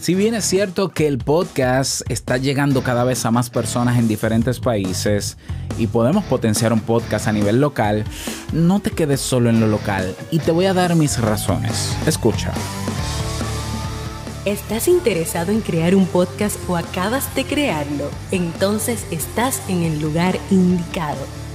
Si bien es cierto que el podcast está llegando cada vez a más personas en diferentes países y podemos potenciar un podcast a nivel local, no te quedes solo en lo local y te voy a dar mis razones. Escucha. ¿Estás interesado en crear un podcast o acabas de crearlo? Entonces estás en el lugar indicado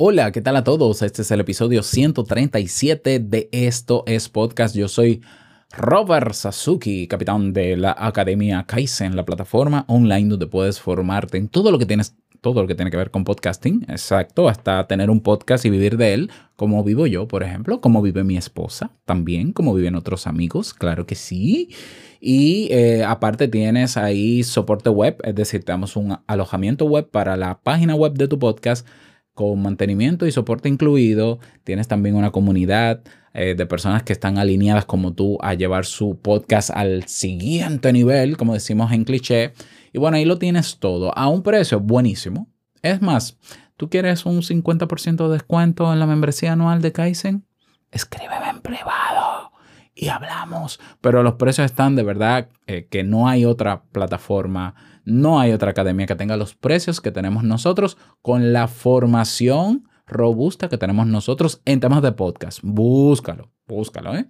Hola, ¿qué tal a todos? Este es el episodio 137 de Esto es Podcast. Yo soy Robert Sasuki, capitán de la Academia Kaizen, la plataforma online donde puedes formarte en todo lo que tienes todo lo que tiene que ver con podcasting, exacto, hasta tener un podcast y vivir de él, como vivo yo, por ejemplo, como vive mi esposa, también, como viven otros amigos, claro que sí. Y eh, aparte tienes ahí soporte web, es decir, te damos un alojamiento web para la página web de tu podcast con mantenimiento y soporte incluido. Tienes también una comunidad eh, de personas que están alineadas como tú a llevar su podcast al siguiente nivel, como decimos en cliché. Y bueno, ahí lo tienes todo a un precio buenísimo. Es más, ¿tú quieres un 50% de descuento en la membresía anual de Kaizen? Escríbeme en privado y hablamos. Pero los precios están de verdad eh, que no hay otra plataforma no hay otra academia que tenga los precios que tenemos nosotros con la formación robusta que tenemos nosotros en temas de podcast. Búscalo, búscalo, ¿eh?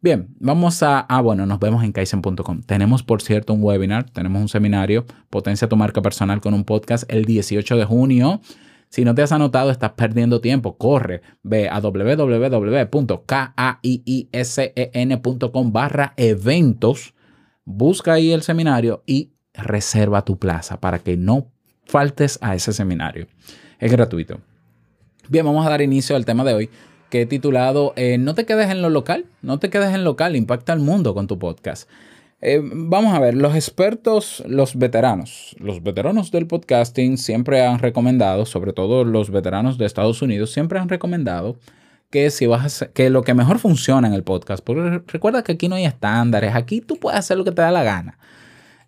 Bien, vamos a, ah, bueno, nos vemos en kaizen.com. Tenemos, por cierto, un webinar, tenemos un seminario, Potencia tu marca personal con un podcast el 18 de junio. Si no te has anotado, estás perdiendo tiempo. Corre, ve a www.kaiisen.com barra eventos, busca ahí el seminario y reserva tu plaza para que no faltes a ese seminario. Es gratuito. Bien, vamos a dar inicio al tema de hoy que he titulado eh, No te quedes en lo local, no te quedes en local, impacta al mundo con tu podcast. Eh, vamos a ver, los expertos, los veteranos, los veteranos del podcasting siempre han recomendado, sobre todo los veteranos de Estados Unidos, siempre han recomendado que si vas a que lo que mejor funciona en el podcast, porque recuerda que aquí no hay estándares, aquí tú puedes hacer lo que te da la gana.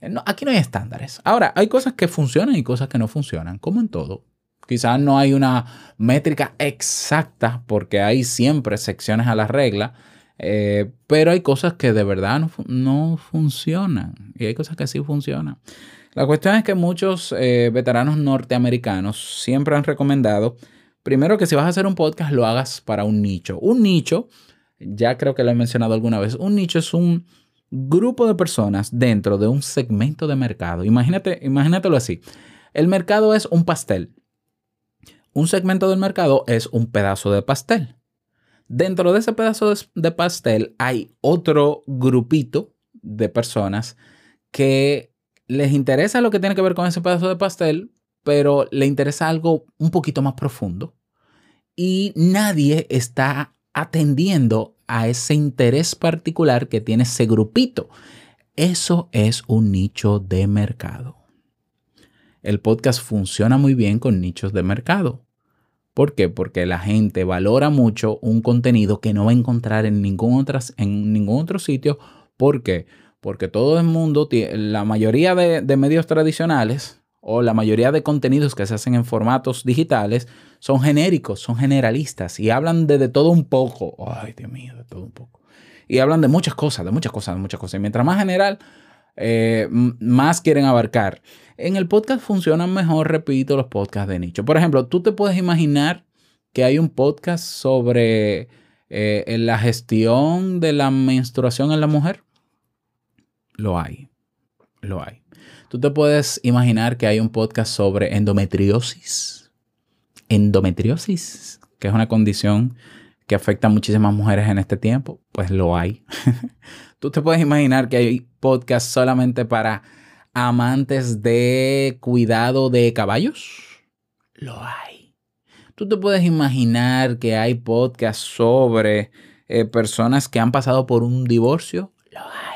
Eh, aquí no hay estándares. Ahora, hay cosas que funcionan y cosas que no funcionan, como en todo. Quizás no hay una métrica exacta porque hay siempre excepciones a la regla, eh, pero hay cosas que de verdad no, funcionan y hay cosas que sí funcionan. La cuestión es que muchos eh, veteranos norteamericanos siempre han recomendado, primero que si vas a hacer un podcast lo hagas para un nicho. Un nicho, ya creo que lo he mencionado alguna vez, un nicho es un grupo de personas dentro de un segmento de mercado. Imagínate, imagínatelo así. El mercado es un pastel. Un segmento del mercado es un pedazo de pastel. Dentro de ese pedazo de pastel hay otro grupito de personas que les interesa lo que tiene que ver con ese pedazo de pastel, pero le interesa algo un poquito más profundo. Y nadie está atendiendo a ese interés particular que tiene ese grupito. Eso es un nicho de mercado. El podcast funciona muy bien con nichos de mercado. ¿Por qué? Porque la gente valora mucho un contenido que no va a encontrar en ningún, en ningún otro sitio. ¿Por qué? Porque todo el mundo, la mayoría de, de medios tradicionales o la mayoría de contenidos que se hacen en formatos digitales son genéricos, son generalistas y hablan de, todo un poco. Ay, Dios mío, de todo un poco. Y hablan de muchas cosas, de muchas cosas, de muchas cosas. Y mientras más general, eh, más quieren abarcar. En el podcast funcionan mejor, repito, los podcasts de nicho. Por ejemplo, tú te puedes imaginar que hay un podcast sobre eh, la gestión de la menstruación en la mujer. Lo hay, lo hay. Tú te puedes imaginar que hay un podcast sobre endometriosis endometriosis, que es una condición que afecta a muchísimas mujeres en este tiempo, pues lo hay. Tú te puedes imaginar que hay podcasts solamente para amantes de cuidado de caballos. Lo hay. Tú te puedes imaginar que hay podcasts sobre eh, personas que han pasado por un divorcio. Lo hay.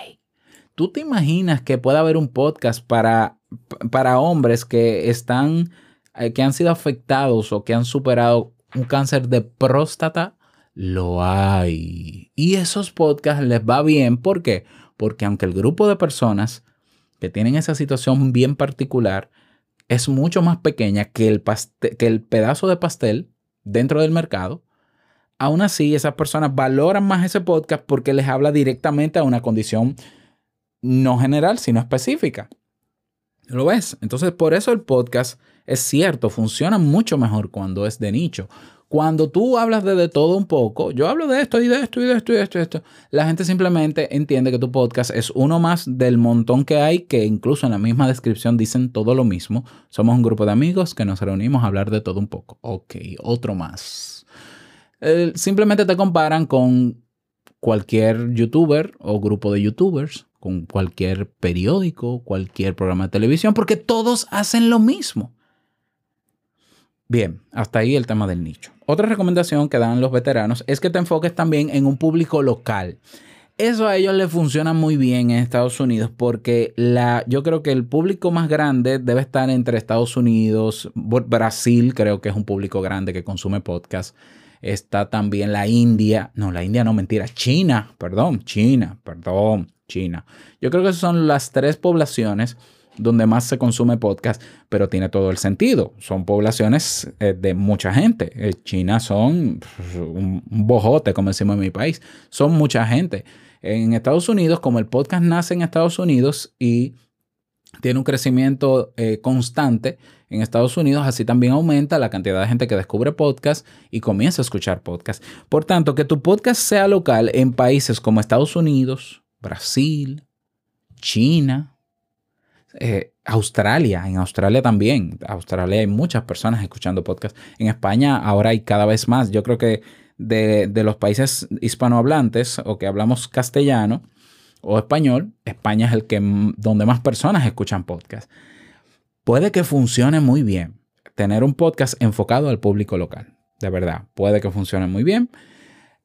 ¿Tú te imaginas que pueda haber un podcast para, para hombres que están, eh, que han sido afectados o que han superado un cáncer de próstata? Lo hay. Y esos podcasts les va bien. ¿Por qué? Porque aunque el grupo de personas que tienen esa situación bien particular es mucho más pequeña que el, que el pedazo de pastel dentro del mercado, aún así esas personas valoran más ese podcast porque les habla directamente a una condición no general, sino específica. ¿Lo ves? Entonces, por eso el podcast es cierto, funciona mucho mejor cuando es de nicho. Cuando tú hablas de, todo un poco, yo hablo de esto y de esto y de esto y de esto y esto, la gente simplemente entiende que tu podcast es uno más del montón que hay que incluso en la misma descripción dicen todo lo mismo. Somos un grupo de amigos que nos reunimos a hablar de todo un poco. Ok, otro más. simplemente te comparan con cualquier youtuber o grupo de youtubers con cualquier periódico, cualquier programa de televisión, porque todos hacen lo mismo. Bien, hasta ahí el tema del nicho. Otra recomendación que dan los veteranos es que te enfoques también en un público local. Eso a ellos les funciona muy bien en Estados Unidos porque la, yo creo que el público más grande debe estar entre Estados Unidos, Brasil creo que es un público grande que consume podcast. Está también la India, no, la India no, mentira, China, perdón, China, perdón. China. Yo creo que son las tres poblaciones donde más se consume podcast, pero tiene todo el sentido. Son poblaciones eh, de mucha gente. Eh, China son un bojote, como decimos en mi país. Son mucha gente. En Estados Unidos, como el podcast nace en Estados Unidos y tiene un crecimiento eh, constante en Estados Unidos, así también aumenta la cantidad de gente que descubre podcast y comienza a escuchar podcast. Por tanto, que tu podcast sea local en países como Estados Unidos, Brasil, China, eh, Australia. En Australia también. Australia hay muchas personas escuchando podcast. En España ahora hay cada vez más. Yo creo que de, los países hispanohablantes o que hablamos castellano o español, España es el que donde más personas escuchan podcast. Puede que funcione muy bien tener un podcast enfocado al público local. De verdad, puede que funcione muy bien.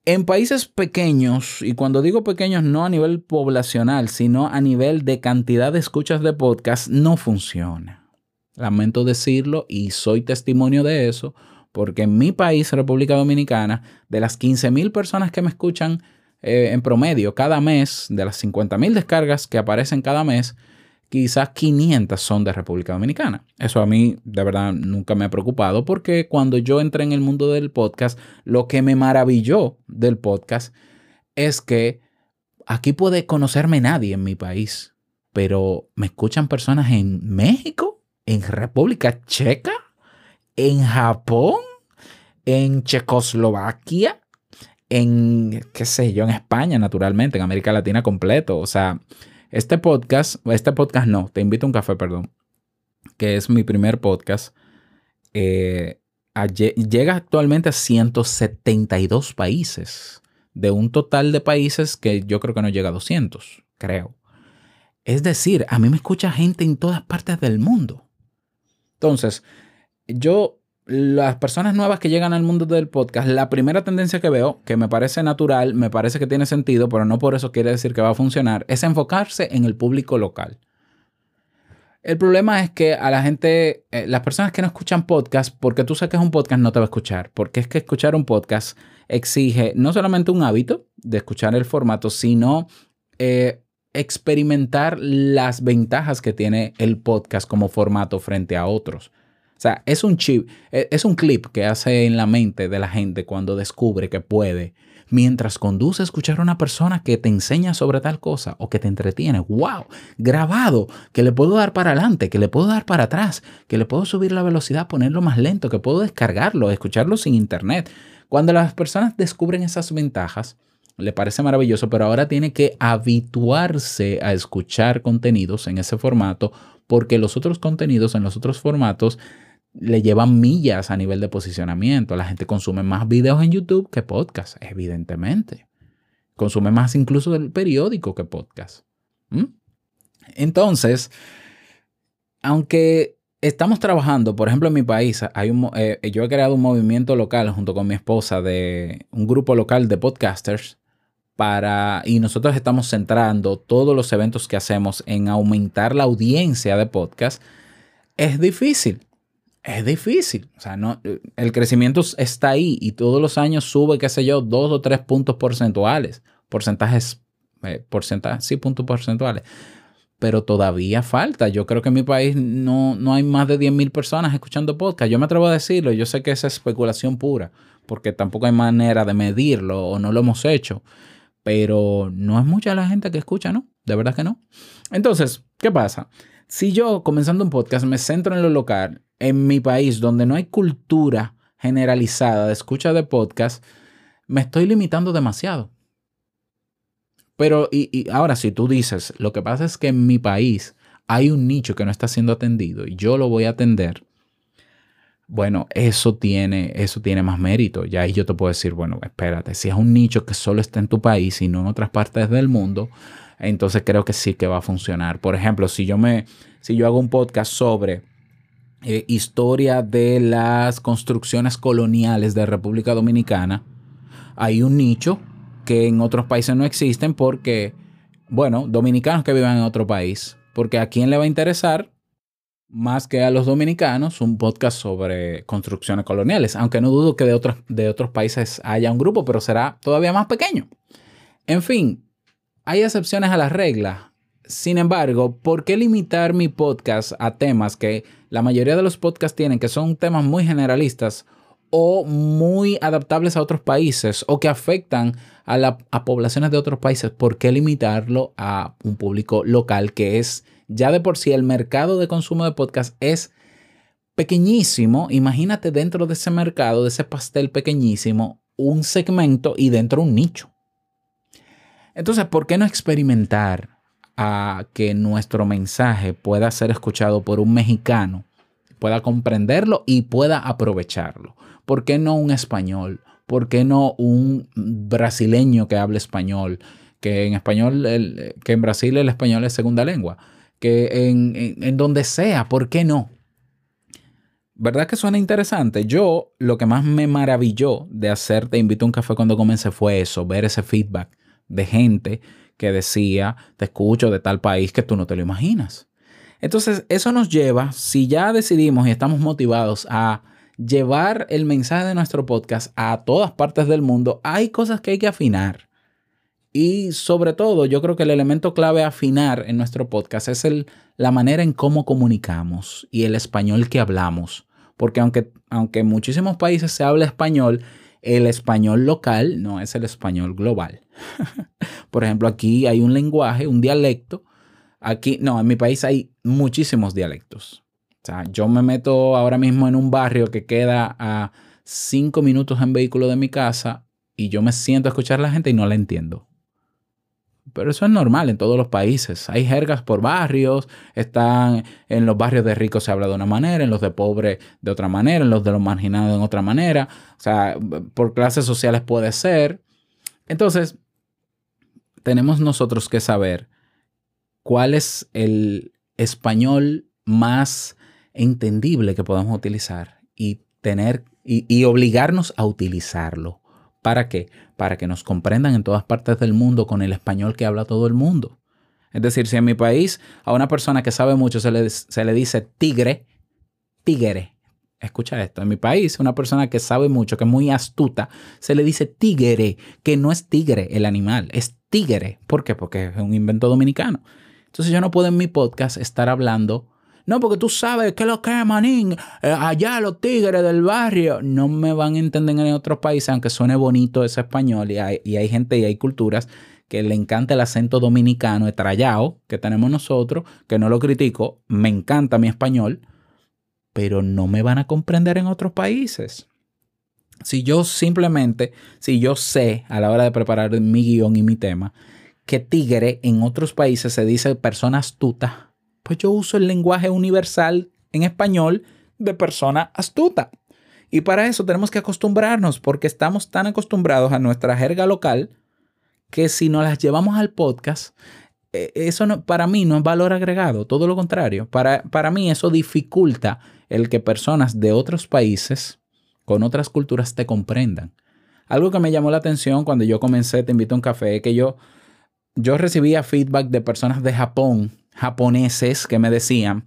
En países pequeños, y cuando digo pequeños no a nivel poblacional, sino a nivel de cantidad de escuchas de podcast, no funciona. Lamento decirlo y soy testimonio de eso, porque en mi país, República Dominicana, de las 15.000 personas que me escuchan eh, en promedio cada mes, de las 50.000 descargas que aparecen cada mes, quizás 500 son de República Dominicana. Eso a mí de verdad nunca me ha preocupado porque cuando yo entré en el mundo del podcast, lo que me maravilló del podcast es que aquí puede conocerme nadie en mi país, pero me escuchan personas en México, en República Checa, en Japón, en Checoslovaquia, en, qué sé yo, en España, naturalmente, en América Latina completo. O sea, este podcast, este podcast no, te invito a un café, perdón, que es mi primer podcast, eh, llega actualmente a 172 países, de un total de países que yo creo que no llega a 200, creo. Es decir, a mí me escucha gente en todas partes del mundo. Entonces, yo las personas nuevas que llegan al mundo del podcast, la primera tendencia que veo, que me parece natural, me parece que tiene sentido, pero no por eso quiere decir que va a funcionar, es enfocarse en el público local. El problema es que a la gente, eh, las personas que no escuchan podcast, porque tú sabes que es un podcast, no te va a escuchar. Porque es que escuchar un podcast exige no solamente un hábito de escuchar el formato, sino eh, experimentar las ventajas que tiene el podcast como formato frente a otros. O sea, es un chip, e, es un clip que hace en la mente de la gente cuando descubre que puede, mientras conduce escuchar a una persona que te enseña sobre tal cosa o que te entretiene. ¡Wow! Grabado, que le puedo dar para adelante, que le puedo dar para atrás, que le puedo subir la velocidad, ponerlo más lento, que puedo descargarlo, escucharlo sin internet. Cuando las personas descubren esas ventajas, le parece maravilloso, pero ahora tiene que habituarse a escuchar contenidos en ese formato porque los otros contenidos en los otros formatos le llevan millas a nivel de posicionamiento. La gente consume más videos en YouTube que podcast, evidentemente. Consume más incluso del periódico que podcast. Entonces, aunque estamos trabajando, por ejemplo, en mi país, hay un, eh, yo he creado un movimiento local junto con mi esposa de un grupo local de podcasters para, y nosotros estamos centrando todos los eventos que hacemos en aumentar la audiencia de podcast, es difícil. Es difícil. O sea, no, el crecimiento está ahí y todos los años sube, qué sé yo, dos o tres puntos porcentuales. Porcentajes, eh, porcentajes, sí, puntos porcentuales. Pero todavía falta. Yo creo que en mi país no, no hay más de 10.000 personas escuchando podcast. Yo me atrevo a decirlo. Yo sé que es especulación pura, porque tampoco hay manera de medirlo o no lo hemos hecho pero no es mucha la gente que escucha, ¿no? De verdad que no. Entonces, ¿qué pasa? Si yo, comenzando un podcast, me centro en lo local, en mi país, donde no hay cultura generalizada de escucha de podcast, me estoy limitando demasiado. Pero, y, ahora, si tú dices, lo que pasa es que en mi país hay un nicho que no está siendo atendido y yo lo voy a atender, bueno, eso tiene, eso tiene más mérito. Ya ahí yo te puedo decir, bueno, espérate, si es un nicho que solo está en tu país y no en otras partes del mundo, entonces creo que sí que va a funcionar. Por ejemplo, si yo me, si yo hago un podcast sobre eh, historia de las construcciones coloniales de República Dominicana, hay un nicho que en otros países no existen porque, bueno, dominicanos que vivan en otro país, porque a quién le va a interesar más que a los dominicanos, un podcast sobre construcciones coloniales, aunque no dudo que de otros, de otros países haya un grupo, pero será todavía más pequeño. En fin, hay excepciones a la regla. Sin embargo, ¿por qué limitar mi podcast a temas que la mayoría de los podcasts tienen, que son temas muy generalistas o muy adaptables a otros países o que afectan a poblaciones de otros países? ¿Por qué limitarlo a un público local que es ya de por sí el mercado de consumo de podcast es pequeñísimo. Imagínate dentro de ese mercado, de ese pastel pequeñísimo, un segmento y dentro un nicho. Entonces, ¿por qué no experimentar a que nuestro mensaje pueda ser escuchado por un mexicano, pueda comprenderlo y pueda aprovecharlo? ¿Por qué no un español? ¿Por qué no un brasileño que hable español? Que en español, que en Brasil el español es segunda lengua que en, donde sea, ¿por qué no? ¿Verdad que suena interesante? Yo lo que más me maravilló de hacer Te invito a un café cuando comencé fue eso, ver ese feedback de gente que decía, te escucho de tal país que tú no te lo imaginas. Entonces, eso nos lleva, si ya decidimos y estamos motivados a llevar el mensaje de nuestro podcast a todas partes del mundo, hay cosas que hay que afinar. Y sobre todo, yo creo que el elemento clave a afinar en nuestro podcast es el, la manera en cómo comunicamos y el español que hablamos. Porque aunque, aunque en muchísimos países se habla español, el español local no es el español global. Por ejemplo, aquí hay un lenguaje, un dialecto. Aquí, no, en mi país hay muchísimos dialectos. O sea, yo me meto ahora mismo en un barrio que queda a cinco minutos en vehículo de mi casa y yo me siento a escuchar a la gente y no la entiendo. Pero eso es normal en todos los países. Hay jergas por barrios, están en los barrios de ricos se habla de una manera, en los de pobres de otra manera, en los de los marginados en otra manera. O sea, por clases sociales puede ser. Entonces, tenemos nosotros que saber cuál es el español más entendible que podemos utilizar y tener y, y obligarnos a utilizarlo. ¿Para qué? Para que nos comprendan en todas partes del mundo con el español que habla todo el mundo. Es decir, si en mi país a una persona que sabe mucho se le, se le dice tigre, tigre. Escucha esto, en mi país una persona que sabe mucho, que es muy astuta, se le dice tigre, que no es tigre el animal, es tigre. ¿Por qué? Porque es un invento dominicano. Entonces yo no puedo en mi podcast estar hablando no, porque tú sabes que lo que manín. Eh, allá los tigres del barrio. No me van a entender en otros países, aunque suene bonito ese español. Y hay, y hay gente y hay culturas que le encanta el acento dominicano, estrellado, que tenemos nosotros, que no lo critico. Me encanta mi español, pero no me van a comprender en otros países. Si yo simplemente, si yo sé a la hora de preparar mi guion y mi tema, que tigre en otros países se dice persona astuta, pues yo uso el lenguaje universal en español de persona astuta. Y para eso tenemos que acostumbrarnos, porque estamos tan acostumbrados a nuestra jerga local que si nos las llevamos al podcast, eh, eso no, para mí no es valor agregado, todo lo contrario. Para, para mí eso dificulta el que personas de otros países con otras culturas te comprendan. Algo que me llamó la atención cuando yo comencé Te invito a un café, que yo, yo recibía feedback de personas de Japón, japoneses, que me decían,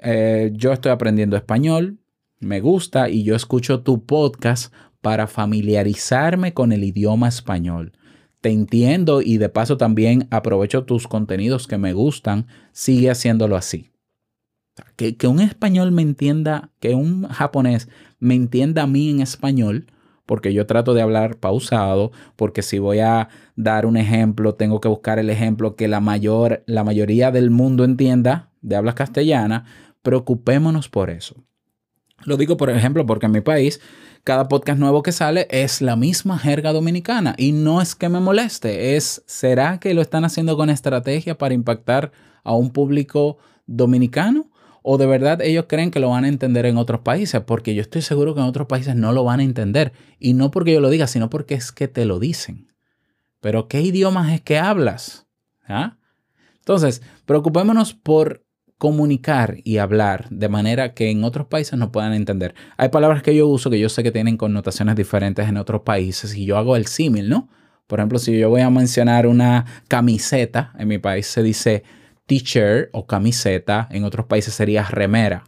eh, yo estoy aprendiendo español, me gusta y yo escucho tu podcast para familiarizarme con el idioma español. Te entiendo y de paso también aprovecho tus contenidos que me gustan, sigue haciéndolo así. Que, que un español me entienda, que un japonés me entienda a mí en español, porque yo trato de hablar pausado, porque si voy a dar un ejemplo, tengo que buscar el ejemplo que la, mayor, la mayoría del mundo entienda de habla castellana, preocupémonos por eso. Lo digo, por ejemplo, porque en mi país cada podcast nuevo que sale es la misma jerga dominicana y no es que me moleste, es, ¿será que lo están haciendo con estrategia para impactar a un público dominicano? ¿O de verdad ellos creen que lo van a entender en otros países? Porque yo estoy seguro que en otros países no lo van a entender. Y no porque yo lo diga, sino porque es que te lo dicen. Pero ¿qué idiomas es que hablas? ¿Ah? Entonces, preocupémonos por comunicar y hablar de manera que en otros países no puedan entender. Hay palabras que yo uso que yo sé que tienen connotaciones diferentes en otros países y yo hago el símil, ¿no? Por ejemplo, si yo voy a mencionar una camiseta, en mi país se dice t-shirt o camiseta, en otros países sería remera.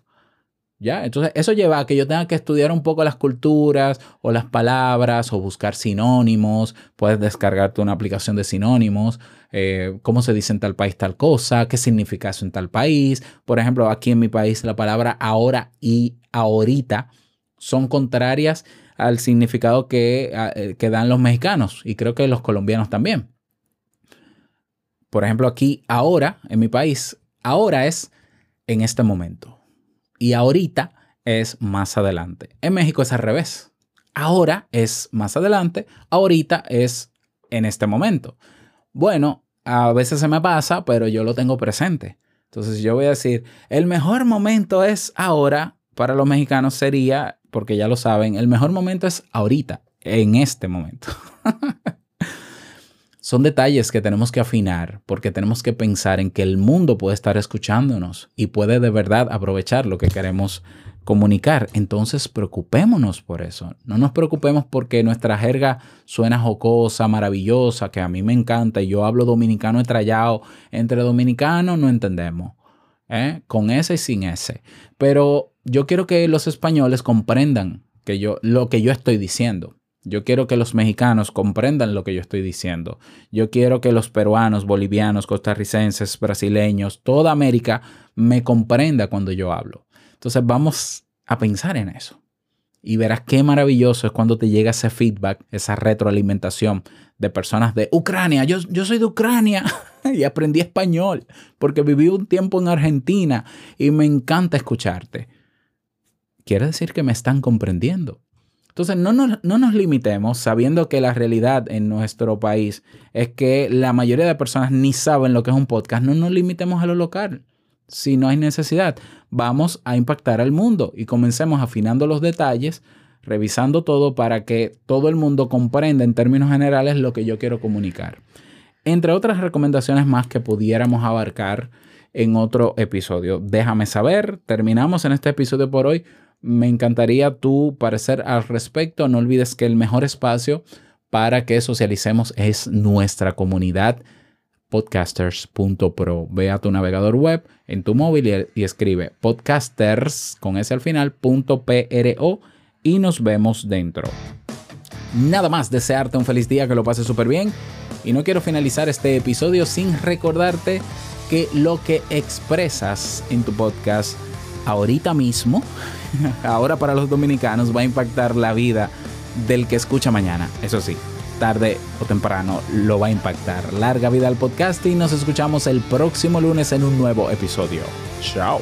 ¿Ya? Entonces, eso lleva a que yo tenga que estudiar un poco las culturas o las palabras o buscar sinónimos. Puedes descargarte una aplicación de sinónimos, eh, cómo se dice en tal país tal cosa, qué significa eso en tal país. Por ejemplo, aquí en mi país la palabra ahora y ahorita son contrarias al significado que, eh, que dan los mexicanos y creo que los colombianos también por ejemplo, aquí ahora, en mi país, ahora es en este momento. Y ahorita es más adelante. En México es al revés. Ahora es más adelante, ahorita es en este momento. Bueno, a veces se me pasa, pero yo lo tengo presente. Entonces yo voy a decir, el mejor momento es ahora, para los mexicanos sería, porque ya lo saben, el mejor momento es ahorita, en este momento. Son detalles que tenemos que afinar porque tenemos que pensar en que el mundo puede estar escuchándonos y puede de verdad aprovechar lo que queremos comunicar. Entonces preocupémonos por eso. No nos preocupemos porque nuestra jerga suena jocosa, maravillosa, que a mí me encanta y yo hablo dominicano estrellado. Entre dominicanos no entendemos. ¿eh? Con ese y sin ese. Pero yo quiero que los españoles comprendan que yo, lo que yo estoy diciendo. Yo quiero que los mexicanos comprendan lo que yo estoy diciendo. Yo quiero que los peruanos, bolivianos, costarricenses, brasileños, toda América me comprenda cuando yo hablo. Entonces vamos a pensar en eso. Y verás qué maravilloso es cuando te llega ese feedback, esa retroalimentación de personas de Ucrania. Yo, yo soy de Ucrania y aprendí español porque viví un tiempo en Argentina y me encanta escucharte. Quiere decir que me están comprendiendo. Entonces, no nos, limitemos sabiendo que la realidad en nuestro país es que la mayoría de personas ni saben lo que es un podcast. No nos limitemos a lo local. Si no hay necesidad, vamos a impactar al mundo y comencemos afinando los detalles, revisando todo para que todo el mundo comprenda en términos generales lo que yo quiero comunicar. Entre otras recomendaciones más que pudiéramos abarcar en otro episodio. Déjame saber. Terminamos en este episodio por hoy me encantaría tu parecer al respecto. No olvides que el mejor espacio para que socialicemos es nuestra comunidad podcasters.pro. Ve a tu navegador web en tu móvil y, escribe podcasters con ese al final .pro y nos vemos dentro. Nada más, desearte un feliz día, que lo pases súper bien. Y no quiero finalizar este episodio sin recordarte que lo que expresas en tu podcast ahorita mismo ahora para los dominicanos va a impactar la vida del que escucha mañana. Eso sí, tarde o temprano lo va a impactar. Larga vida al podcast y nos escuchamos el próximo lunes en un nuevo episodio. Chao.